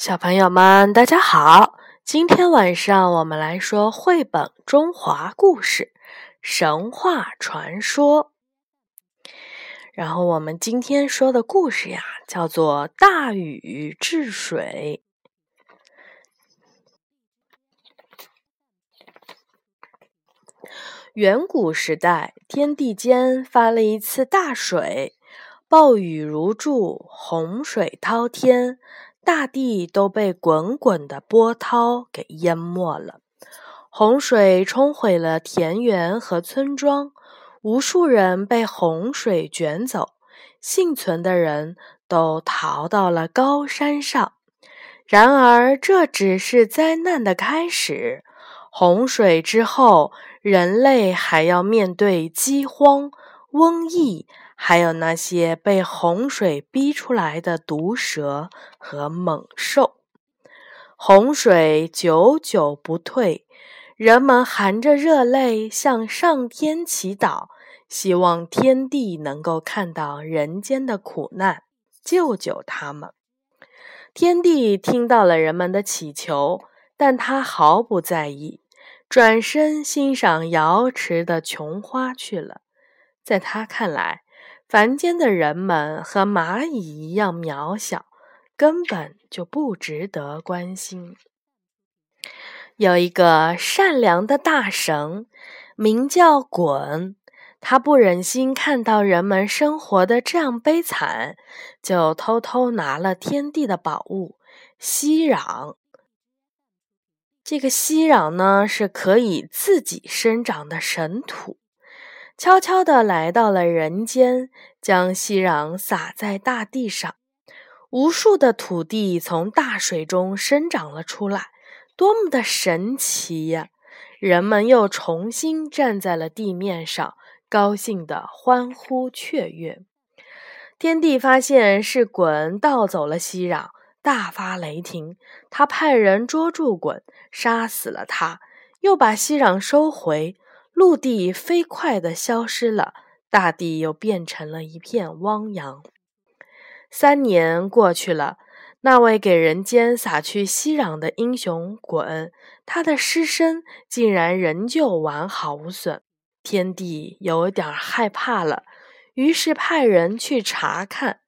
小朋友们，大家好！今天晚上我们来说绘本中华故事《神话传说》。然后我们今天说的故事呀，叫做《大禹治水》。远古时代，天地间发了一次大水，暴雨如注，洪水滔天。大地都被滚滚的波涛给淹没了，洪水冲毁了田园和村庄，无数人被洪水卷走，幸存的人都逃到了高山上。然而，这只是灾难的开始。洪水之后，人类还要面对饥荒、瘟疫。还有那些被洪水逼出来的毒蛇和猛兽，洪水久久不退，人们含着热泪向上天祈祷，希望天帝能够看到人间的苦难，救救他们。天帝听到了人们的祈求，但他毫不在意，转身欣赏瑶池的琼花去了。在他看来，凡间的人们和蚂蚁一样渺小，根本就不值得关心。有一个善良的大神，名叫鲧，他不忍心看到人们生活的这样悲惨，就偷偷拿了天地的宝物息壤。这个息壤呢，是可以自己生长的神土。悄悄地来到了人间，将息壤撒在大地上，无数的土地从大水中生长了出来，多么的神奇呀！人们又重新站在了地面上，高兴地欢呼雀跃。天帝发现是鲧盗走了息壤，大发雷霆，他派人捉住鲧，杀死了他，又把息壤收回。陆地飞快地消失了，大地又变成了一片汪洋。三年过去了，那位给人间撒去熙攘的英雄鲧，他的尸身竟然仍旧完好无损。天帝有点害怕了，于是派人去查看。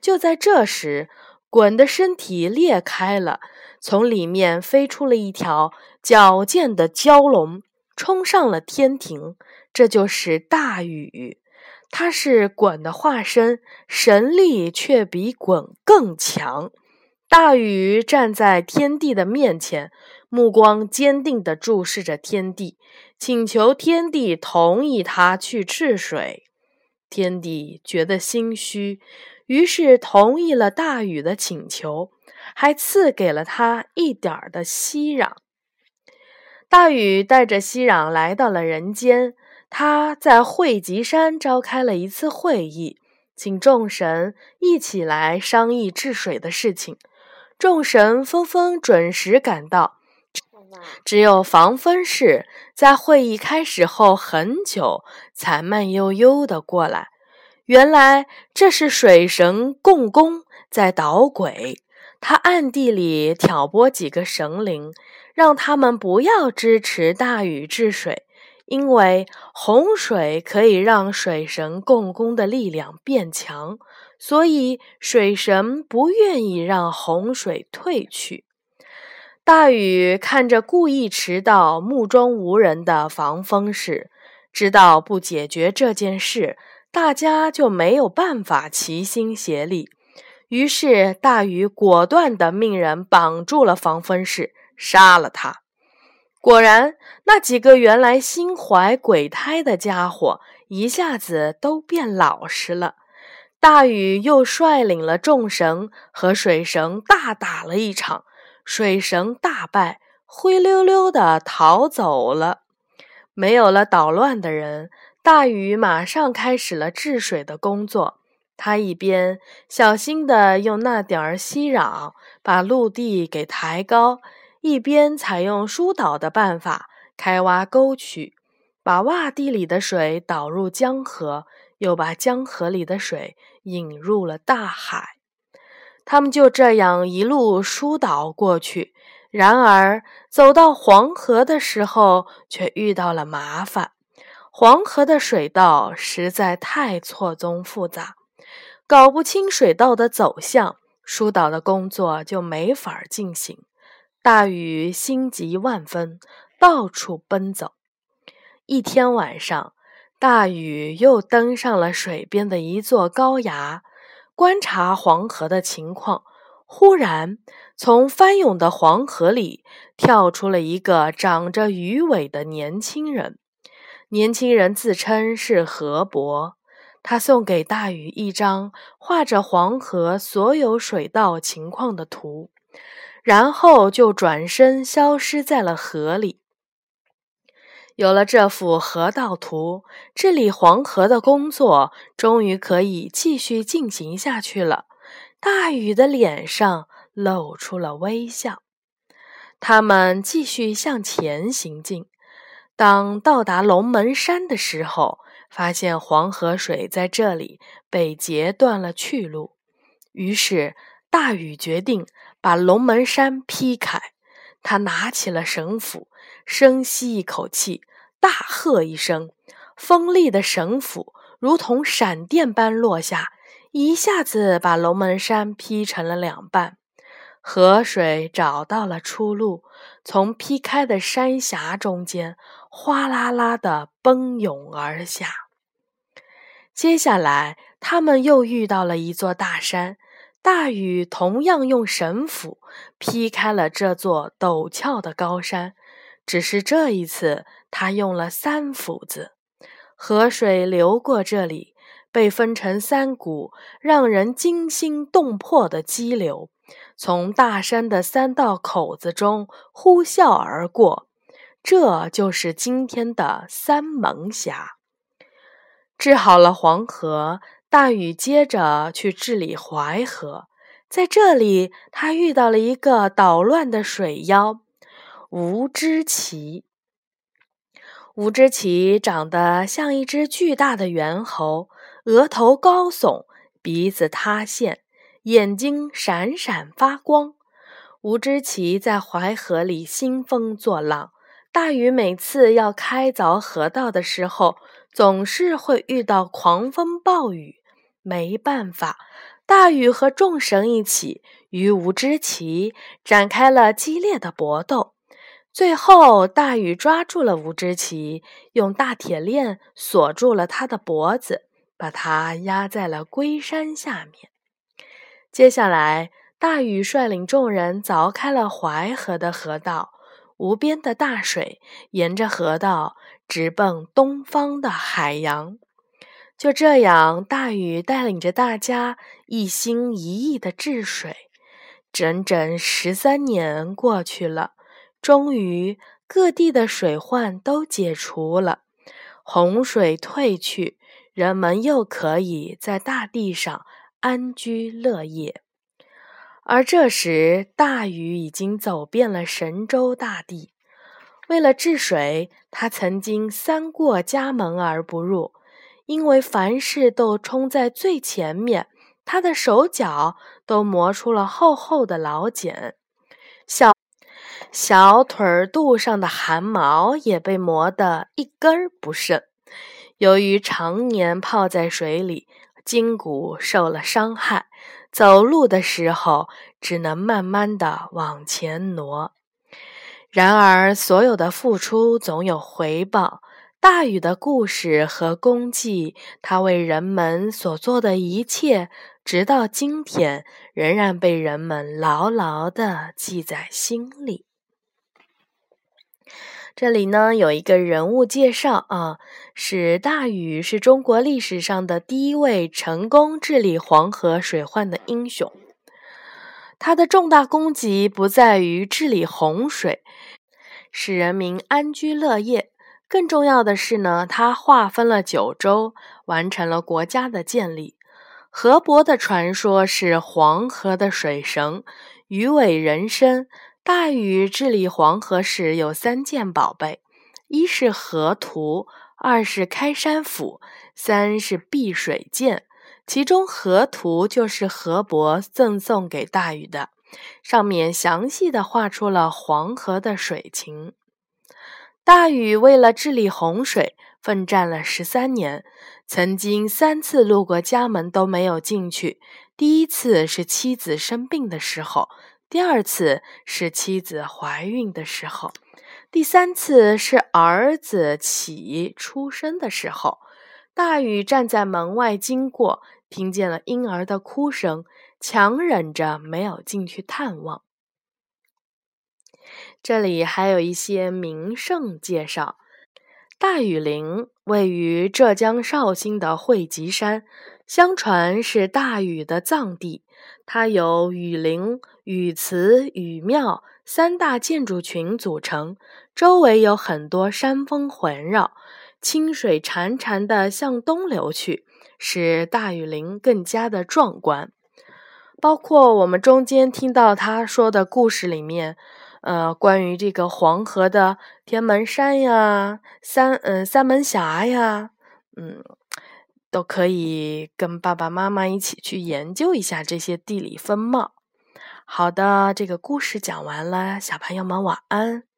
就在这时，鲧的身体裂开了，从里面飞出了一条矫健的蛟龙。冲上了天庭，这就是大禹，他是鲧的化身，神力却比鲧更强。大禹站在天帝的面前，目光坚定地注视着天帝，请求天帝同意他去治水。天帝觉得心虚，于是同意了大禹的请求，还赐给了他一点儿的息壤。大禹带着熙壤来到了人间，他在会稽山召开了一次会议，请众神一起来商议治水的事情。众神纷纷准时赶到，只有防风氏在会议开始后很久才慢悠悠的过来。原来这是水神共工在捣鬼，他暗地里挑拨几个神灵。让他们不要支持大禹治水，因为洪水可以让水神共工的力量变强，所以水神不愿意让洪水退去。大禹看着故意迟到、目中无人的防风氏，知道不解决这件事，大家就没有办法齐心协力。于是大禹果断地命人绑住了防风氏。杀了他！果然，那几个原来心怀鬼胎的家伙一下子都变老实了。大禹又率领了众神和水神大打了一场，水神大败，灰溜溜的逃走了。没有了捣乱的人，大禹马上开始了治水的工作。他一边小心地用那点儿息壤把陆地给抬高。一边采用疏导的办法开挖沟渠，把洼地里的水导入江河，又把江河里的水引入了大海。他们就这样一路疏导过去。然而，走到黄河的时候，却遇到了麻烦。黄河的水道实在太错综复杂，搞不清水道的走向，疏导的工作就没法进行。大禹心急万分，到处奔走。一天晚上，大禹又登上了水边的一座高崖，观察黄河的情况。忽然，从翻涌的黄河里跳出了一个长着鱼尾的年轻人。年轻人自称是河伯，他送给大禹一张画着黄河所有水道情况的图，然后就转身消失在了河里。有了这幅河道图，治理黄河的工作终于可以继续进行下去了。大禹的脸上露出了微笑。他们继续向前行进。当到达龙门山的时候，发现黄河水在这里被截断了去路，于是大禹决定把龙门山劈开。他拿起了绳斧，深吸一口气，大喝一声，锋利的绳斧如同闪电般落下，一下子把龙门山劈成了两半。河水找到了出路，从劈开的山峡中间哗啦啦地奔涌而下。接下来，他们又遇到了一座大山，大禹同样用神斧劈开了这座陡峭的高山，只是这一次他用了三斧子。河水流过这里，被分成三股，让人惊心动魄的激流。从大山的三道口子中呼啸而过，这就是今天的三门峡。治好了黄河，大禹接着去治理淮河。在这里，他遇到了一个捣乱的水妖吴之奇。吴之奇长得像一只巨大的猿猴，额头高耸，鼻子塌陷。眼睛闪闪发光，吴知奇在淮河里兴风作浪。大禹每次要开凿河道的时候，总是会遇到狂风暴雨。没办法，大禹和众神一起与吴知奇展开了激烈的搏斗。最后，大禹抓住了吴知奇，用大铁链锁住了他的脖子，把他压在了龟山下面。接下来，大禹率领众人凿开了淮河的河道，无边的大水沿着河道直奔东方的海洋。就这样，大禹带领着大家一心一意的治水。整整十三年过去了，终于各地的水患都解除了，洪水退去，人们又可以在大地上。安居乐业，而这时大禹已经走遍了神州大地。为了治水，他曾经三过家门而不入，因为凡事都冲在最前面，他的手脚都磨出了厚厚的老茧，小小腿肚上的汗毛也被磨得一根不剩。由于常年泡在水里。筋骨受了伤害，走路的时候只能慢慢的往前挪。然而，所有的付出总有回报。大禹的故事和功绩，他为人们所做的一切，直到今天仍然被人们牢牢的记在心里。这里呢有一个人物介绍啊，是大禹是中国历史上的第一位成功治理黄河水患的英雄。他的重大功绩不在于治理洪水，使人民安居乐业，更重要的是呢，他划分了九州，完成了国家的建立。河伯的传说是黄河的水神，鱼尾人身。大禹治理黄河时有三件宝贝：一是河图，二是开山斧，三是碧水剑。其中河图就是河伯赠送给大禹的，上面详细的画出了黄河的水情。大禹为了治理洪水，奋战了十三年，曾经三次路过家门都没有进去。第一次是妻子生病的时候，第二次是妻子怀孕的时候，第三次是儿子启出生的时候。大禹站在门外经过，听见了婴儿的哭声，强忍着没有进去探望。这里还有一些名胜介绍：大禹陵位于浙江绍兴的会稽山，相传是大禹的葬地。它由禹陵、禹祠、禹庙三大建筑群组成，周围有很多山峰环绕，清水潺潺地向东流去，使大雨林更加的壮观。包括我们中间听到他说的故事里面。呃，关于这个黄河的天门山呀、三嗯三门峡呀，嗯，都可以跟爸爸妈妈一起去研究一下这些地理风貌。好的，这个故事讲完了，小朋友们晚安。